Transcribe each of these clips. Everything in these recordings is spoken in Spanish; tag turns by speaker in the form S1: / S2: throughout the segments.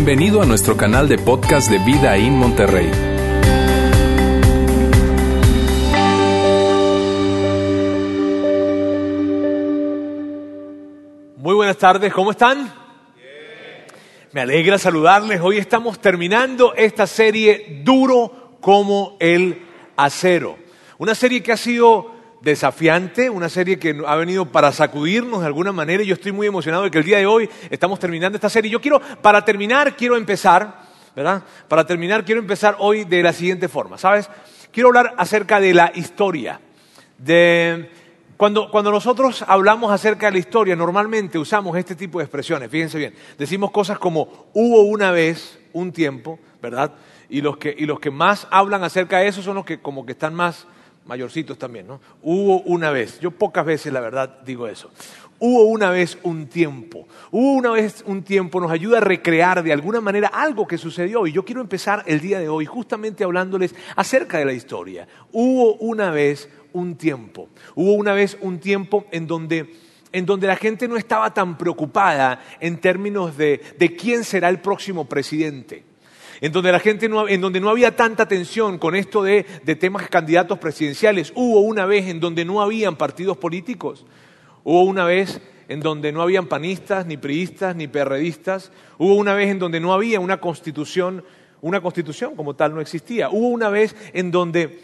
S1: Bienvenido a nuestro canal de podcast de Vida en Monterrey.
S2: Muy buenas tardes, ¿cómo están? Me alegra saludarles. Hoy estamos terminando esta serie Duro como el acero. Una serie que ha sido desafiante, una serie que ha venido para sacudirnos de alguna manera. Yo estoy muy emocionado de que el día de hoy estamos terminando esta serie. Yo quiero, para terminar, quiero empezar, ¿verdad? Para terminar, quiero empezar hoy de la siguiente forma, ¿sabes? Quiero hablar acerca de la historia. De, cuando, cuando nosotros hablamos acerca de la historia, normalmente usamos este tipo de expresiones, fíjense bien. Decimos cosas como hubo una vez, un tiempo, ¿verdad? Y los que, y los que más hablan acerca de eso son los que como que están más mayorcitos también, ¿no? Hubo una vez, yo pocas veces la verdad digo eso, hubo una vez un tiempo, hubo una vez un tiempo, nos ayuda a recrear de alguna manera algo que sucedió y yo quiero empezar el día de hoy justamente hablándoles acerca de la historia. Hubo una vez un tiempo, hubo una vez un tiempo en donde en donde la gente no estaba tan preocupada en términos de, de quién será el próximo presidente en donde la gente no, en donde no había tanta tensión con esto de, de temas candidatos presidenciales. Hubo una vez en donde no habían partidos políticos. Hubo una vez en donde no habían panistas, ni priistas, ni perredistas. Hubo una vez en donde no había una constitución, una constitución como tal no existía. Hubo una vez en donde,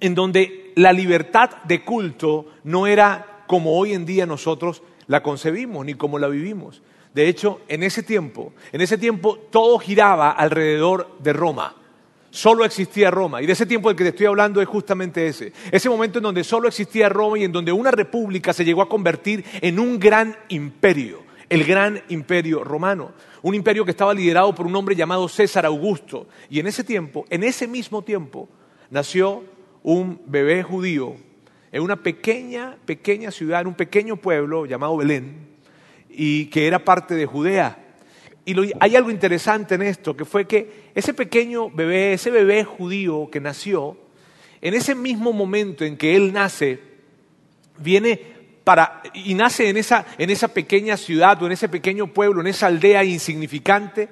S2: en donde la libertad de culto no era como hoy en día nosotros la concebimos ni como la vivimos. De hecho, en ese tiempo, en ese tiempo todo giraba alrededor de Roma. Solo existía Roma. Y de ese tiempo del que te estoy hablando es justamente ese. Ese momento en donde solo existía Roma y en donde una república se llegó a convertir en un gran imperio. El gran imperio romano. Un imperio que estaba liderado por un hombre llamado César Augusto. Y en ese tiempo, en ese mismo tiempo, nació un bebé judío en una pequeña, pequeña ciudad, en un pequeño pueblo llamado Belén, y que era parte de Judea. Y hay algo interesante en esto, que fue que ese pequeño bebé, ese bebé judío que nació, en ese mismo momento en que él nace, viene para, y nace en esa, en esa pequeña ciudad o en ese pequeño pueblo, en esa aldea insignificante,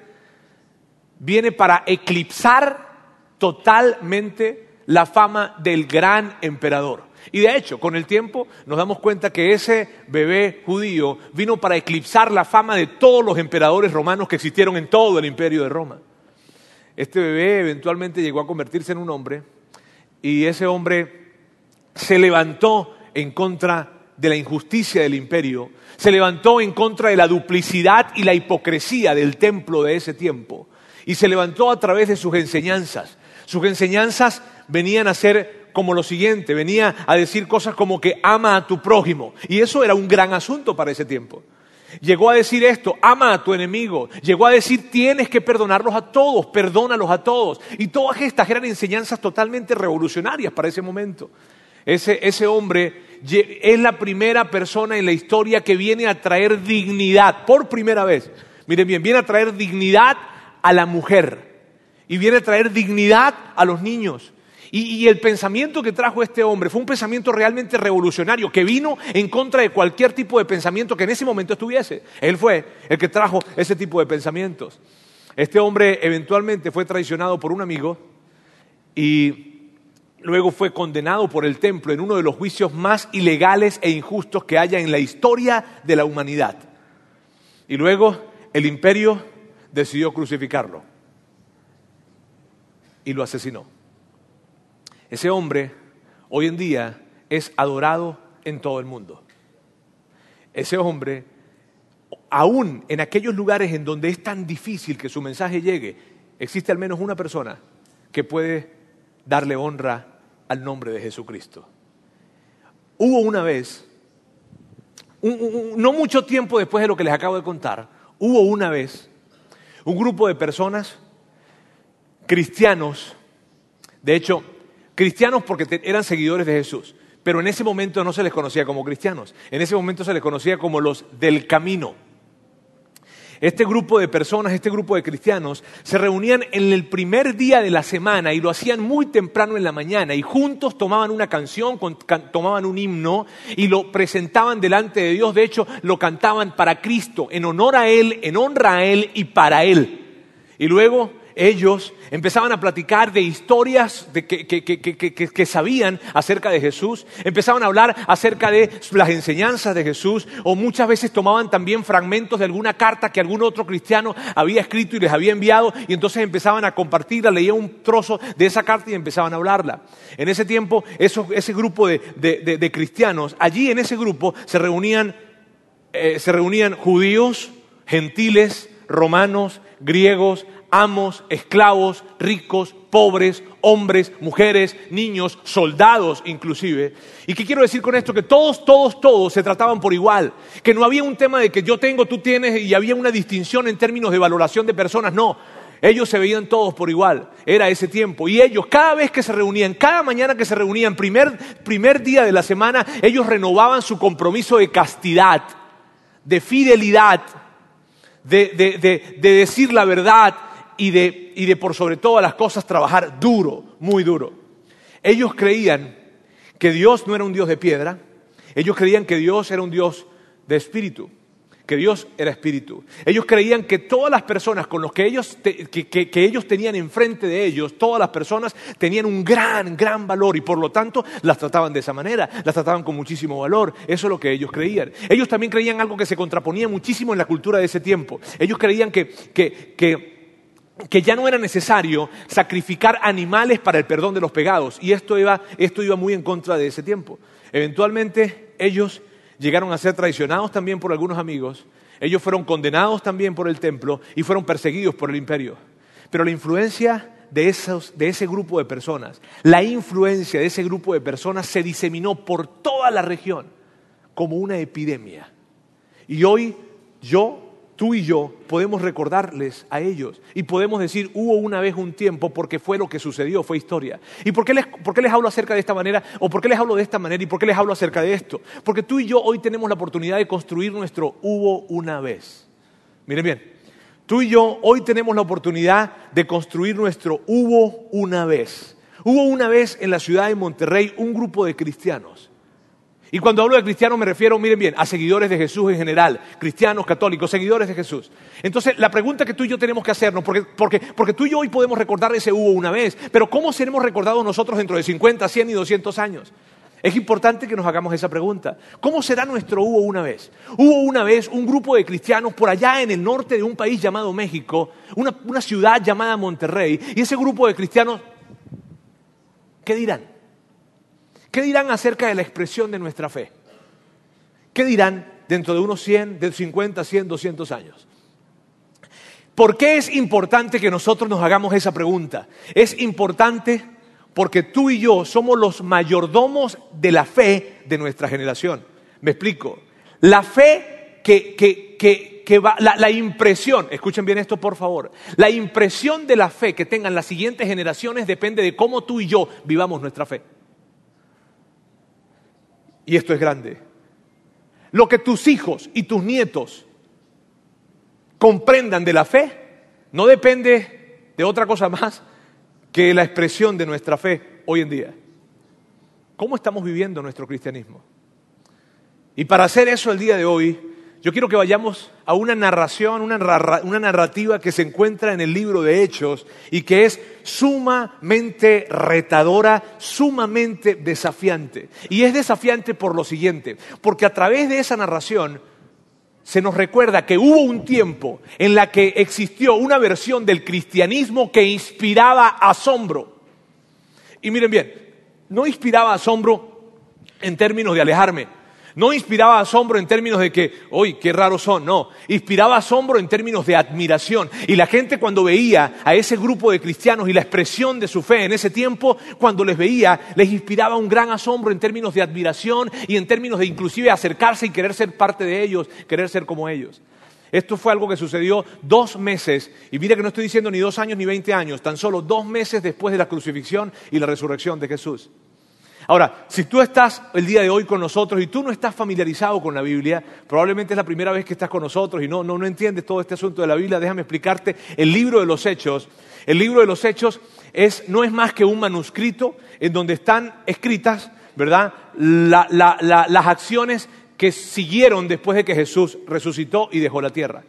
S2: viene para eclipsar totalmente la fama del gran emperador. Y de hecho, con el tiempo nos damos cuenta que ese bebé judío vino para eclipsar la fama de todos los emperadores romanos que existieron en todo el imperio de Roma. Este bebé eventualmente llegó a convertirse en un hombre y ese hombre se levantó en contra de la injusticia del imperio, se levantó en contra de la duplicidad y la hipocresía del templo de ese tiempo y se levantó a través de sus enseñanzas. Sus enseñanzas venían a ser como lo siguiente, venía a decir cosas como que ama a tu prójimo. Y eso era un gran asunto para ese tiempo. Llegó a decir esto, ama a tu enemigo. Llegó a decir, tienes que perdonarlos a todos, perdónalos a todos. Y todas estas eran enseñanzas totalmente revolucionarias para ese momento. Ese, ese hombre es la primera persona en la historia que viene a traer dignidad, por primera vez. Miren bien, viene a traer dignidad a la mujer y viene a traer dignidad a los niños y, el pensamiento que trajo este hombre fue un pensamiento realmente revolucionario, que vino en contra de cualquier tipo de pensamiento que en ese momento estuviese. Él fue el que trajo ese tipo de pensamientos. Este hombre eventualmente fue traicionado por un amigo y luego fue condenado por el templo en uno de los juicios más ilegales e injustos que haya en la historia de la humanidad. Y luego el imperio decidió crucificarlo y lo asesinó. Ese hombre hoy en día es adorado en todo el mundo. Ese hombre, aún en aquellos lugares en donde es tan difícil que su mensaje llegue, existe al menos una persona que puede darle honra al nombre de Jesucristo. Hubo una vez, no mucho tiempo después de lo que les acabo de contar, hubo una vez un grupo de personas cristianos, de hecho, Cristianos porque eran seguidores de Jesús, pero en ese momento no se les conocía como cristianos, en ese momento se les conocía como los del camino. Este grupo de personas, este grupo de cristianos, se reunían en el primer día de la semana y lo hacían muy temprano en la mañana y juntos tomaban una canción, tomaban un himno y lo presentaban delante de Dios. De hecho, lo cantaban para Cristo, en honor a Él, en honra a Él y para Él. Y luego ellos empezaban a platicar de historias que, sabían acerca de Jesús, empezaban a hablar acerca de las enseñanzas de Jesús, o muchas veces tomaban también fragmentos de alguna carta que algún otro cristiano había escrito y les había enviado, y entonces empezaban a compartirla, leían un trozo de esa carta y empezaban a hablarla. En ese tiempo, ese grupo de cristianos, allí en ese grupo se reunían eh, se reunían judíos, gentiles, romanos, griegos, amos, esclavos, ricos, pobres, hombres, mujeres, niños, soldados inclusive. ¿Y qué quiero decir con esto? Que todos, todos, todos se trataban por igual. Que no había un tema de que yo tengo, tú tienes y había una distinción en términos de valoración de personas. No. Ellos se veían todos por igual, era ese tiempo. Y ellos, cada vez que se reunían, cada mañana que se reunían, primer, primer día de la semana, ellos renovaban su compromiso de castidad, de fidelidad, de, de- de- de decir la verdad y de, y de por sobre todas las cosas trabajar duro, muy duro. Ellos creían que Dios no era un Dios de piedra, ellos creían que Dios era un Dios de espíritu, que Dios era espíritu. Ellos creían que todas las personas con las que ellos, que- que ellos tenían enfrente de ellos, todas las personas tenían un gran, gran valor y por lo tanto las trataban de esa manera, las trataban con muchísimo valor. Eso es lo que ellos creían. Ellos también creían algo que se contraponía muchísimo en la cultura de ese tiempo. Ellos creían que, que, que ya no era necesario sacrificar animales para el perdón de los pecados. Y esto iba, esto iba muy en contra de ese tiempo. Eventualmente ellos llegaron a ser traicionados también por algunos amigos, ellos fueron condenados también por el templo y fueron perseguidos por el imperio. Pero la influencia de, esos, de ese grupo de personas, la influencia de ese grupo de personas se diseminó por toda la región como una epidemia. Y hoy yo, tú y yo podemos recordarles a ellos y podemos decir, hubo una vez un tiempo porque fue lo que sucedió, fue historia. ¿Y por qué, les, por qué les hablo acerca de esta manera? ¿O por qué les hablo de esta manera? ¿Y por qué les hablo acerca de esto? Porque tú y yo hoy tenemos la oportunidad de construir nuestro hubo una vez. Miren bien, tú y yo hoy tenemos la oportunidad de construir nuestro hubo una vez. Hubo una vez en la ciudad de Monterrey un grupo de cristianos y cuando hablo de cristianos me refiero, miren bien, a seguidores de Jesús en general, cristianos, católicos, seguidores de Jesús. Entonces, la pregunta que tú y yo tenemos que hacernos, porque, porque, porque tú y yo hoy podemos recordar ese hubo una vez, pero ¿cómo seremos recordados nosotros dentro de 50, 100 y 200 años? Es importante que nos hagamos esa pregunta. ¿Cómo será nuestro hubo una vez? Hubo una vez un grupo de cristianos por allá en el norte de un país llamado México, una, una ciudad llamada Monterrey, y ese grupo de cristianos, ¿qué dirán? ¿Qué dirán acerca de la expresión de nuestra fe? ¿Qué dirán dentro de unos 100, de 50, 100, 200 años? ¿Por qué es importante que nosotros nos hagamos esa pregunta? Es importante porque tú y yo somos los mayordomos de la fe de nuestra generación. Me explico. La fe que, que, que, que va, la, la impresión, escuchen bien esto por favor, la impresión de la fe que tengan las siguientes generaciones depende de cómo tú y yo vivamos nuestra fe. Y esto es grande. Lo que tus hijos y tus nietos comprendan de la fe no depende de otra cosa más que la expresión de nuestra fe hoy en día. ¿Cómo estamos viviendo nuestro cristianismo? Y para hacer eso el día de hoy, yo quiero que vayamos a una narración, una, narrativa que se encuentra en el libro de Hechos y que es sumamente retadora, sumamente desafiante. Y es desafiante por lo siguiente, porque a través de esa narración se nos recuerda que hubo un tiempo en la que existió una versión del cristianismo que inspiraba asombro. Y miren bien, no inspiraba asombro en términos de alejarme, no inspiraba asombro en términos de que, uy, qué raros son, no. Inspiraba asombro en términos de admiración. Y la gente cuando veía a ese grupo de cristianos y la expresión de su fe en ese tiempo, cuando les veía, les inspiraba un gran asombro en términos de admiración y en términos de inclusive acercarse y querer ser parte de ellos, querer ser como ellos. Esto fue algo que sucedió dos meses, y mira que no estoy diciendo ni dos años ni veinte años, tan solo dos meses después de la crucifixión y la resurrección de Jesús. Ahora, si tú estás el día de hoy con nosotros y tú no estás familiarizado con la Biblia, probablemente es la primera vez que estás con nosotros y no, no, no entiendes todo este asunto de la Biblia, déjame explicarte el libro de los Hechos. El libro de los Hechos es, no es más que un manuscrito en donde están escritas, ¿verdad?, la, la, la, las acciones que siguieron después de que Jesús resucitó y dejó la tierra.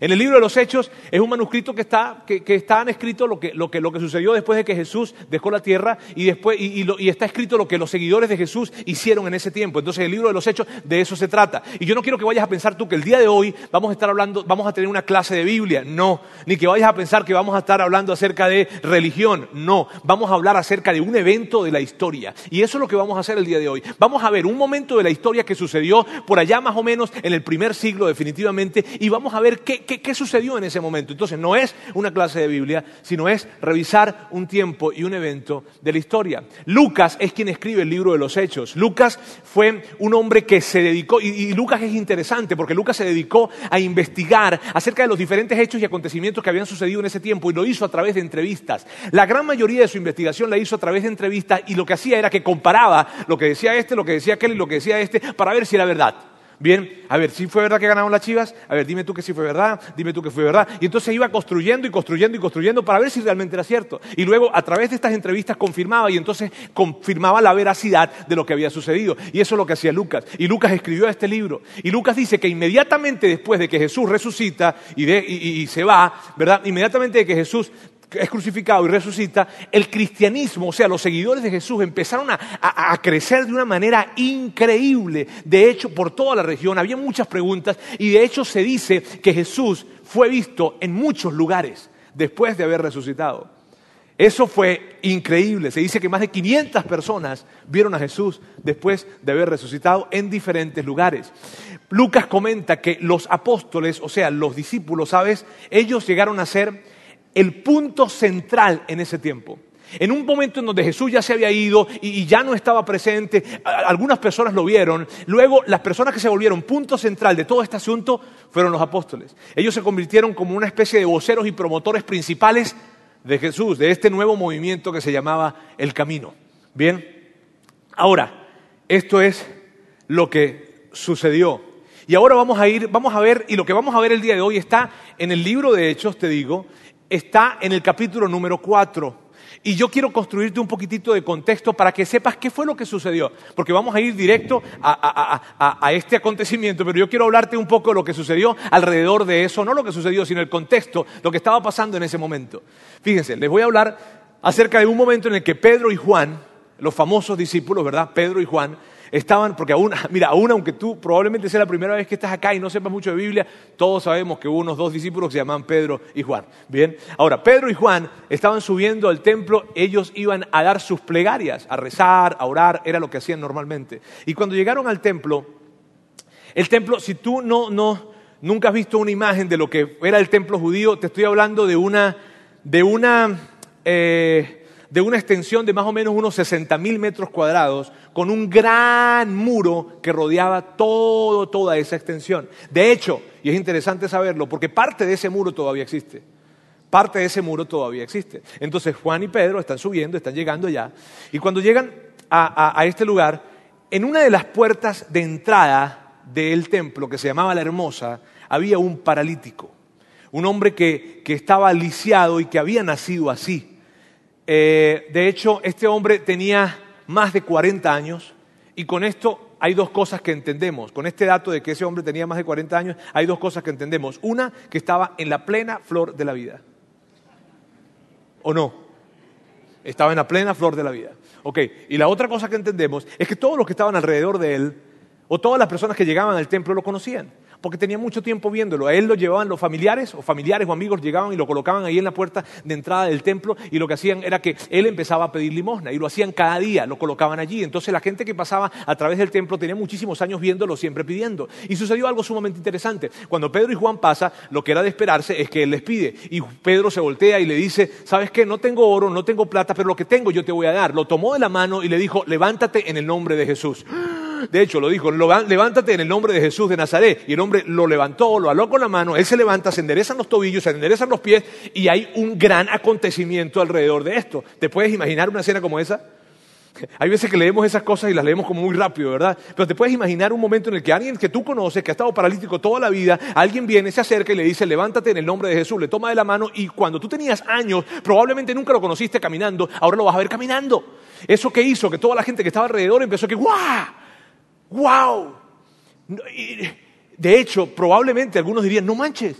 S2: En el libro de los Hechos es un manuscrito que está, que, que está escrito lo que, lo, que, lo que sucedió después de que Jesús dejó la tierra y, después, y, está escrito lo que los seguidores de Jesús hicieron en ese tiempo. Entonces el libro de los Hechos de eso se trata. Y yo no quiero que vayas a pensar tú que el día de hoy vamos a estar hablando, vamos a tener una clase de Biblia. No. Ni que vayas a pensar que vamos a estar hablando acerca de religión. No. Vamos a hablar acerca de un evento de la historia. Y eso es lo que vamos a hacer el día de hoy. Vamos a ver un momento de la historia que sucedió por allá más o menos en el primer siglo definitivamente y vamos a ver qué, qué, qué sucedió en ese momento. Entonces no es una clase de Biblia, sino es revisar un tiempo y un evento de la historia. Lucas es quien escribe el libro de los Hechos. Lucas fue un hombre que se dedicó, y, y, Lucas es interesante porque Lucas se dedicó a investigar acerca de los diferentes hechos y acontecimientos que habían sucedido en ese tiempo y lo hizo a través de entrevistas. La gran mayoría de su investigación la hizo a través de entrevistas y lo que hacía era que comparaba lo que decía este, lo que decía aquel y lo que decía este para ver si era verdad. Bien, a ver, si fue verdad que ganaron las chivas, a ver, dime tú que sí fue verdad, dime tú que fue verdad. Y entonces iba construyendo y construyendo y construyendo para ver si realmente era cierto. Y luego a través de estas entrevistas confirmaba y entonces confirmaba la veracidad de lo que había sucedido. Y eso es lo que hacía Lucas. Y Lucas escribió este libro. Y Lucas dice que inmediatamente después de que Jesús resucita y, y, y se va, ¿verdad? Inmediatamente de que Jesús es crucificado y resucita, el cristianismo, o sea, los seguidores de Jesús empezaron a, a, crecer de una manera increíble. De hecho, por toda la región había muchas preguntas y de hecho se dice que Jesús fue visto en muchos lugares después de haber resucitado. Eso fue increíble. Se dice que más de 500 personas vieron a Jesús después de haber resucitado en diferentes lugares. Lucas comenta que los apóstoles, o sea, los discípulos, ¿sabes? Ellos llegaron a ser el punto central en ese tiempo. En un momento en donde Jesús ya se había ido y, ya no estaba presente, algunas personas lo vieron, luego las personas que se volvieron punto central de todo este asunto fueron los apóstoles. Ellos se convirtieron como una especie de voceros y promotores principales de Jesús, de este nuevo movimiento que se llamaba el camino. Bien, ahora, esto es lo que sucedió. Y ahora vamos a ir, vamos a ver, y lo que vamos a ver el día de hoy está en el libro de Hechos, te digo, está en el capítulo número 4. Y yo quiero construirte un poquitito de contexto para que sepas qué fue lo que sucedió. Porque vamos a ir directo a, a, a, a, este acontecimiento, pero yo quiero hablarte un poco de lo que sucedió alrededor de eso, no lo que sucedió, sino el contexto, lo que estaba pasando en ese momento. Fíjense, les voy a hablar acerca de un momento en el que Pedro y Juan, los famosos discípulos, ¿verdad? Pedro y Juan, estaban, porque aún, mira, aún aunque tú probablemente sea la primera vez que estás acá y no sepas mucho de Biblia, todos sabemos que hubo unos dos discípulos que se llamaban Pedro y Juan. Bien, ahora, Pedro y Juan estaban subiendo al templo, ellos iban a dar sus plegarias, a rezar, a orar, era lo que hacían normalmente. Y cuando llegaron al templo, el templo, si tú no, no, nunca has visto una imagen de lo que era el templo judío, te estoy hablando de una, de una, eh, de una extensión de más o menos unos 60 mil metros cuadrados, con un gran muro que rodeaba todo, toda esa extensión. De hecho, y es interesante saberlo, porque parte de ese muro todavía existe. Parte de ese muro todavía existe. Entonces Juan y Pedro están subiendo, están llegando ya, y cuando llegan a, a, a este lugar, en una de las puertas de entrada del templo, que se llamaba la Hermosa, había un paralítico, un hombre que, que estaba lisiado y que había nacido así. Eh, de hecho, este hombre tenía más de 40 años y con esto hay dos cosas que entendemos. Con este dato de que ese hombre tenía más de 40 años, hay dos cosas que entendemos. Una, que estaba en la plena flor de la vida. ¿O no? Estaba en la plena flor de la vida. Ok, y la otra cosa que entendemos es que todos los que estaban alrededor de él, o todas las personas que llegaban al templo, lo conocían porque tenía mucho tiempo viéndolo. A él lo llevaban los familiares, o familiares o amigos llegaban y lo colocaban ahí en la puerta de entrada del templo, y lo que hacían era que él empezaba a pedir limosna, y lo hacían cada día, lo colocaban allí. Entonces la gente que pasaba a través del templo tenía muchísimos años viéndolo, siempre pidiendo. Y sucedió algo sumamente interesante. Cuando Pedro y Juan pasa, lo que era de esperarse es que él les pide, y Pedro se voltea y le dice, ¿sabes qué? No tengo oro, no tengo plata, pero lo que tengo yo te voy a dar. Lo tomó de la mano y le dijo, levántate en el nombre de Jesús. De hecho, lo dijo, levántate en el nombre de Jesús de Nazaret. Y el hombre lo levantó, lo aló con la mano, él se levanta, se enderezan los tobillos, se enderezan los pies y hay un gran acontecimiento alrededor de esto. ¿Te puedes imaginar una escena como esa? Hay veces que leemos esas cosas y las leemos como muy rápido, ¿verdad? Pero te puedes imaginar un momento en el que alguien que tú conoces, que ha estado paralítico toda la vida, alguien viene, se acerca y le dice, levántate en el nombre de Jesús, le toma de la mano y cuando tú tenías años, probablemente nunca lo conociste caminando, ahora lo vas a ver caminando. Eso que hizo que toda la gente que estaba alrededor empezó a que, ¡guau! ¡Wow! De hecho, probablemente algunos dirían, no manches.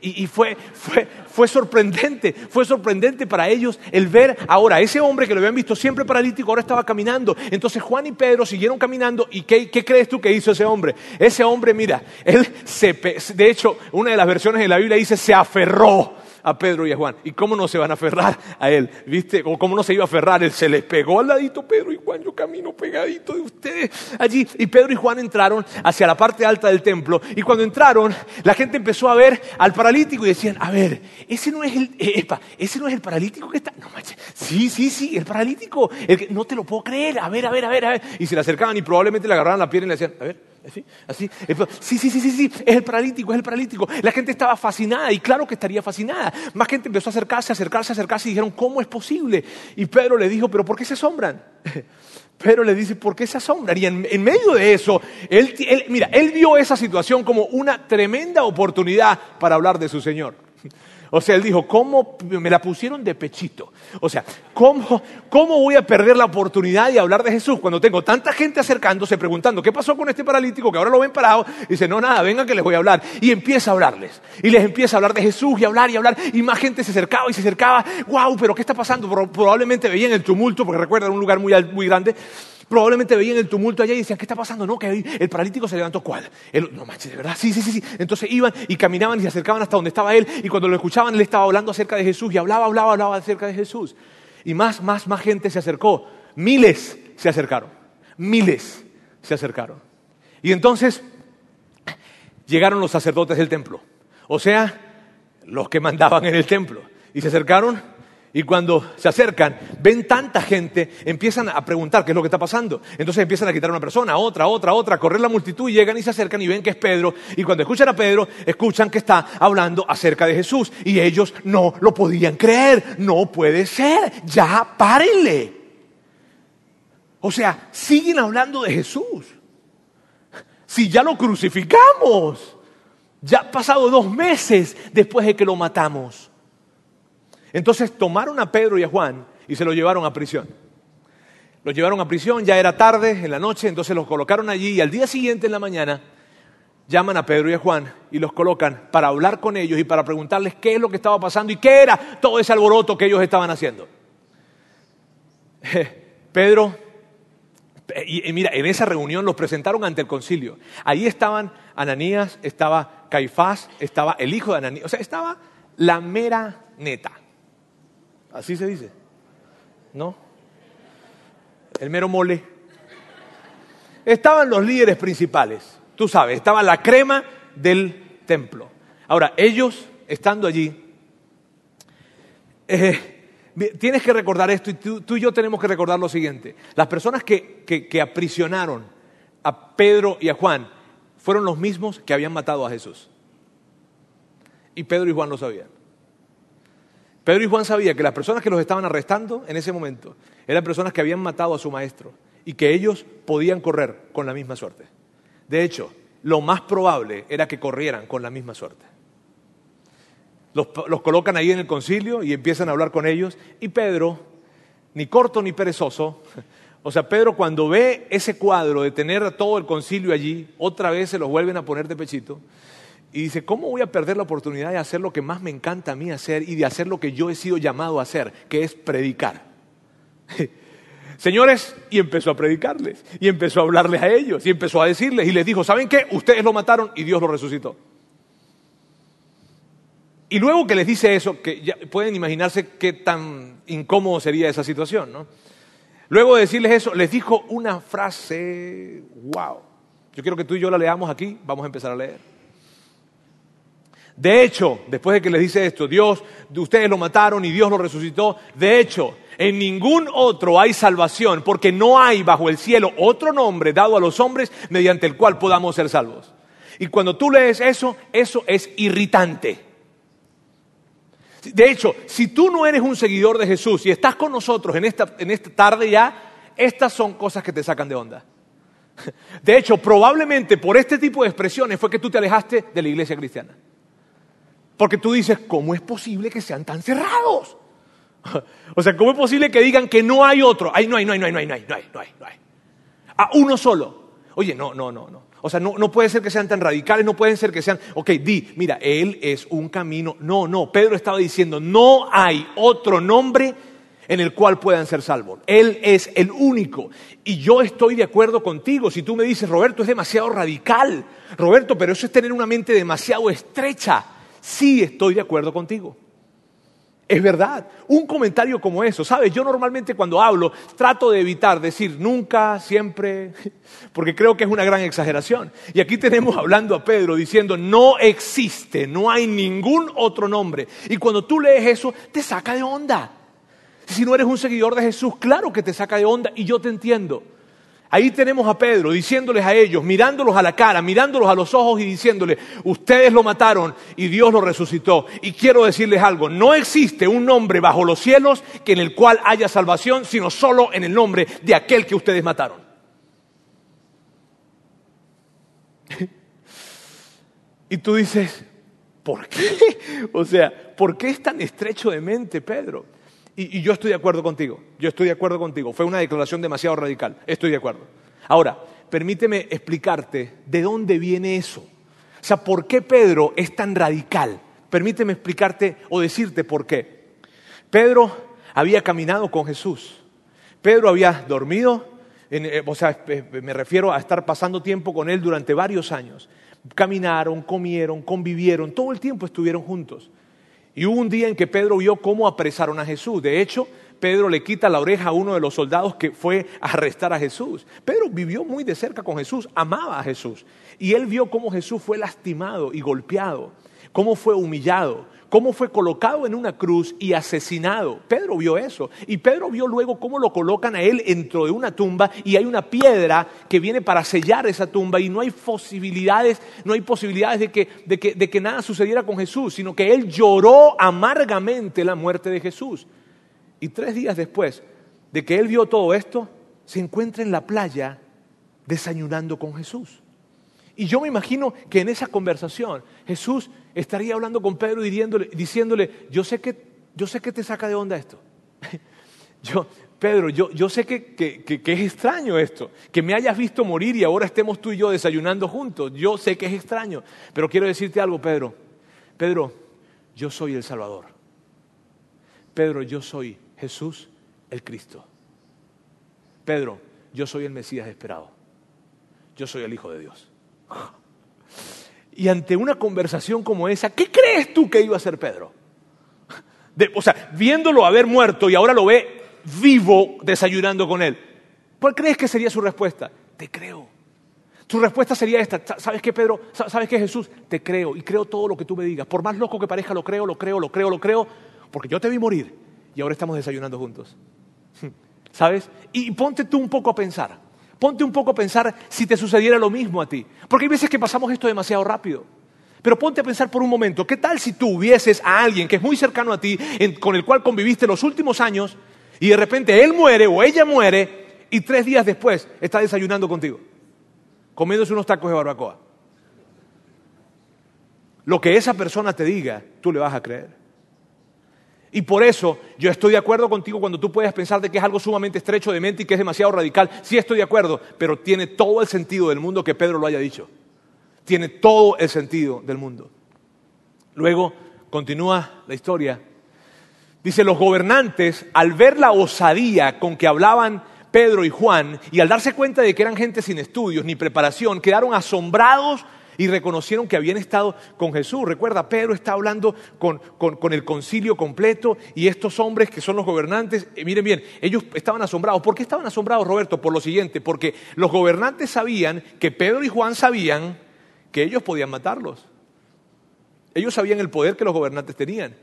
S2: Y, fue, fue, fue sorprendente, fue sorprendente para ellos el ver ahora ese hombre que lo habían visto siempre paralítico, ahora estaba caminando. Entonces Juan y Pedro siguieron caminando y ¿qué, qué crees tú que hizo ese hombre? Ese hombre, mira, él se, de hecho, una de las versiones de la Biblia dice se aferró a Pedro y a Juan. ¿Y cómo no se van a aferrar a él? ¿Viste? O cómo no se iba a aferrar. Él se les pegó al ladito Pedro y Juan. Yo camino pegadito de ustedes allí. Y Pedro y Juan entraron hacia la parte alta del templo. Y cuando entraron, la gente empezó a ver al paralítico y decían, a ver, ese no es el, eh, epa, ese no es el paralítico que está. No manches. Sí, sí, sí, el paralítico. El que- no te lo puedo creer. A ver, a ver, a ver, a ver. Y se le acercaban y probablemente le agarraban la pierna y le decían, a ver. Así, así. Sí, sí, sí, sí, sí, es el paralítico, es el paralítico. La gente estaba fascinada y claro que estaría fascinada. Más gente empezó a acercarse, acercarse, acercarse y dijeron, ¿cómo es posible? Y Pedro le dijo, ¿pero por qué se asombran? Pedro le dice, ¿por qué se asombran? Y en, medio de eso, él- mira, él vio esa situación como una tremenda oportunidad para hablar de su Señor. O sea, él dijo, ¿cómo me la pusieron de pechito? O sea, ¿cómo, ¿cómo voy a perder la oportunidad de hablar de Jesús cuando tengo tanta gente acercándose preguntando, ¿qué pasó con este paralítico que ahora lo ven parado? Y dice, no, nada, vengan que les voy a hablar. Y empieza a hablarles. Y les empieza a hablar de Jesús y hablar y hablar. Y más gente se acercaba y se acercaba. ¡Wow! ¿Pero qué está pasando? Pro- Probablemente veían el tumulto, porque recuerdan un lugar muy, muy grande. Probablemente veían el tumulto allá y decían, ¿qué está pasando? No, que el paralítico se levantó. ¿Cuál? El- no manches, ¿de verdad? Sí, sí, sí, sí. Entonces iban y caminaban y se acercaban hasta donde estaba él. Y cuando lo escuchaban, él estaba hablando acerca de Jesús y hablaba, hablaba, hablaba acerca de Jesús. Y más, más, más gente se acercó. Miles se acercaron. Miles se acercaron. Y entonces llegaron los sacerdotes del templo. O sea, los que mandaban en el templo. Y se acercaron y cuando se acercan, ven tanta gente, empiezan a preguntar qué es lo que está pasando. Entonces empiezan a quitar a una persona, a otra, a otra, a otra, correr la multitud y llegan y se acercan y ven que es Pedro. Y cuando escuchan a Pedro, escuchan que está hablando acerca de Jesús. Y ellos no lo podían creer. No puede ser. Ya párenle. O sea, siguen hablando de Jesús. Si ya lo crucificamos. Ya han pasado dos meses después de que lo matamos. Entonces tomaron a Pedro y a Juan y se lo llevaron a prisión. Los llevaron a prisión, ya era tarde, en la noche, entonces los colocaron allí y al día siguiente en la mañana llaman a Pedro y a Juan y los colocan para hablar con ellos y para preguntarles qué es lo que estaba pasando y qué era todo ese alboroto que ellos estaban haciendo. Pedro, y, y mira, en esa reunión los presentaron ante el concilio. Ahí estaban Ananías, estaba Caifás, estaba el hijo de Ananías, o sea, estaba la mera neta. Así se dice. ¿No? El mero mole. Estaban los líderes principales, tú sabes, estaba la crema del templo. Ahora, ellos, estando allí, eh, tienes que recordar esto y tú, tú, y yo tenemos que recordar lo siguiente. Las personas que, que, que aprisionaron a Pedro y a Juan fueron los mismos que habían matado a Jesús. Y Pedro y Juan lo sabían. Pedro y Juan sabían que las personas que los estaban arrestando en ese momento eran personas que habían matado a su maestro y que ellos podían correr con la misma suerte. De hecho, lo más probable era que corrieran con la misma suerte. Los, colocan ahí en el concilio y empiezan a hablar con ellos y Pedro, ni corto ni perezoso, o sea, Pedro cuando ve ese cuadro de tener todo el concilio allí, otra vez se los vuelven a poner de pechito, y dice, ¿cómo voy a perder la oportunidad de hacer lo que más me encanta a mí hacer y de hacer lo que yo he sido llamado a hacer, que es predicar? Señores, y empezó a predicarles, y empezó a hablarles a ellos, y empezó a decirles, y les dijo, ¿saben qué? Ustedes lo mataron y Dios lo resucitó. Y luego que les dice eso, que ya pueden imaginarse qué tan incómodo sería esa situación, ¿no? Luego de decirles eso, les dijo una frase, wow. Yo quiero que tú y yo la leamos aquí, vamos a empezar a leer. De hecho, después de que les dice esto, Dios, ustedes lo mataron y Dios lo resucitó. De hecho, en ningún otro hay salvación, porque no hay bajo el cielo otro nombre dado a los hombres mediante el cual podamos ser salvos. Y cuando tú lees eso, eso es irritante. De hecho, si tú no eres un seguidor de Jesús y estás con nosotros en esta, en esta tarde ya, estas son cosas que te sacan de onda. De hecho, probablemente por este tipo de expresiones fue que tú te alejaste de la iglesia cristiana. Porque tú dices, ¿cómo es posible que sean tan cerrados? O sea, ¿cómo es posible que digan que no hay otro? Ay, no hay, no hay, no hay, no hay, no hay, no hay, no hay, no hay. A uno solo. Oye, no, no, no, no. O sea, no, no puede ser que sean tan radicales, no pueden ser que sean, ok, di, mira, Él es un camino. No, no, Pedro estaba diciendo, no hay otro nombre en el cual puedan ser salvos. Él es el único. Y yo estoy de acuerdo contigo. Si tú me dices, Roberto, es demasiado radical. Roberto, pero eso es tener una mente demasiado estrecha. Sí estoy de acuerdo contigo. Es verdad. Un comentario como eso, ¿sabes? Yo normalmente cuando hablo trato de evitar decir nunca, siempre, porque creo que es una gran exageración. Y aquí tenemos hablando a Pedro diciendo, no existe, no hay ningún otro nombre. Y cuando tú lees eso, te saca de onda. Si no eres un seguidor de Jesús, claro que te saca de onda y yo te entiendo. Ahí tenemos a Pedro diciéndoles a ellos, mirándolos a la cara, mirándolos a los ojos y diciéndoles, ustedes lo mataron y Dios lo resucitó. Y quiero decirles algo, no existe un nombre bajo los cielos que en el cual haya salvación, sino solo en el nombre de aquel que ustedes mataron. y tú dices, ¿por qué? O sea, ¿por qué es tan estrecho de mente, Pedro? Y, yo estoy de acuerdo contigo, yo estoy de acuerdo contigo. Fue una declaración demasiado radical, estoy de acuerdo. Ahora, permíteme explicarte de dónde viene eso. O sea, ¿por qué Pedro es tan radical? Permíteme explicarte o decirte por qué. Pedro había caminado con Jesús. Pedro había dormido, eh, o sea, me refiero a estar pasando tiempo con él durante varios años. Caminaron, comieron, convivieron, todo el tiempo estuvieron juntos. Y hubo un día en que Pedro vio cómo apresaron a Jesús. De hecho, Pedro le quita la oreja a uno de los soldados que fue a arrestar a Jesús. Pedro vivió muy de cerca con Jesús, amaba a Jesús. Y él vio cómo Jesús fue lastimado y golpeado, cómo fue humillado, cómo fue colocado en una cruz y asesinado. Pedro vio eso. Y Pedro vio luego cómo lo colocan a él dentro de una tumba y hay una piedra que viene para sellar esa tumba y no hay posibilidades, no hay posibilidades de que, de que, de que nada sucediera con Jesús, sino que él lloró amargamente la muerte de Jesús. Y tres días después de que él vio todo esto, se encuentra en la playa desayunando con Jesús. Y yo me imagino que en esa conversación Jesús estaría hablando con Pedro y diciéndole, yo sé que, yo sé que te saca de onda esto. Yo, Pedro, yo, yo sé que, que, es extraño esto, que me hayas visto morir y ahora estemos tú y yo desayunando juntos. Yo sé que es extraño, pero quiero decirte algo, Pedro. Pedro, yo soy el Salvador. Pedro, yo soy Jesús el Cristo. Pedro, yo soy el Mesías esperado. Yo soy el Hijo de Dios. Y ante una conversación como esa, ¿qué crees tú que iba a hacer Pedro? o sea, viéndolo haber muerto y ahora lo ve vivo desayunando con él. ¿Cuál crees que sería su respuesta? Te creo. Su respuesta sería esta, ¿sabes qué Pedro? ¿Sabes qué Jesús? Te creo y creo todo lo que tú me digas. Por más loco que parezca, lo creo, lo creo, lo creo, lo creo, porque yo te vi morir y ahora estamos desayunando juntos. ¿Sabes? Y ponte tú un poco a pensar. Ponte un poco a pensar si te sucediera lo mismo a ti. Porque hay veces que pasamos esto demasiado rápido. Pero ponte a pensar por un momento, ¿qué tal si tú hubieses a alguien que es muy cercano a ti, con el cual conviviste los últimos años, y de repente él muere o ella muere, y tres días después está desayunando contigo, comiéndose unos tacos de barbacoa? Lo que esa persona te diga, tú le vas a creer. Y por eso yo estoy de acuerdo contigo cuando tú puedes pensar de que es algo sumamente estrecho de mente y que es demasiado radical. Sí estoy de acuerdo, pero tiene todo el sentido del mundo que Pedro lo haya dicho. Tiene todo el sentido del mundo. Luego continúa la historia. Dice, los gobernantes, al ver la osadía con que hablaban Pedro y Juan, y al darse cuenta de que eran gente sin estudios ni preparación, quedaron asombrados y reconocieron que habían estado con Jesús. Recuerda, Pedro está hablando con, el concilio completo y estos hombres que son los gobernantes, eh, miren bien, ellos estaban asombrados. ¿Por qué estaban asombrados, Roberto? Por lo siguiente, porque los gobernantes sabían que Pedro y Juan sabían que ellos podían matarlos. Ellos sabían el poder que los gobernantes tenían.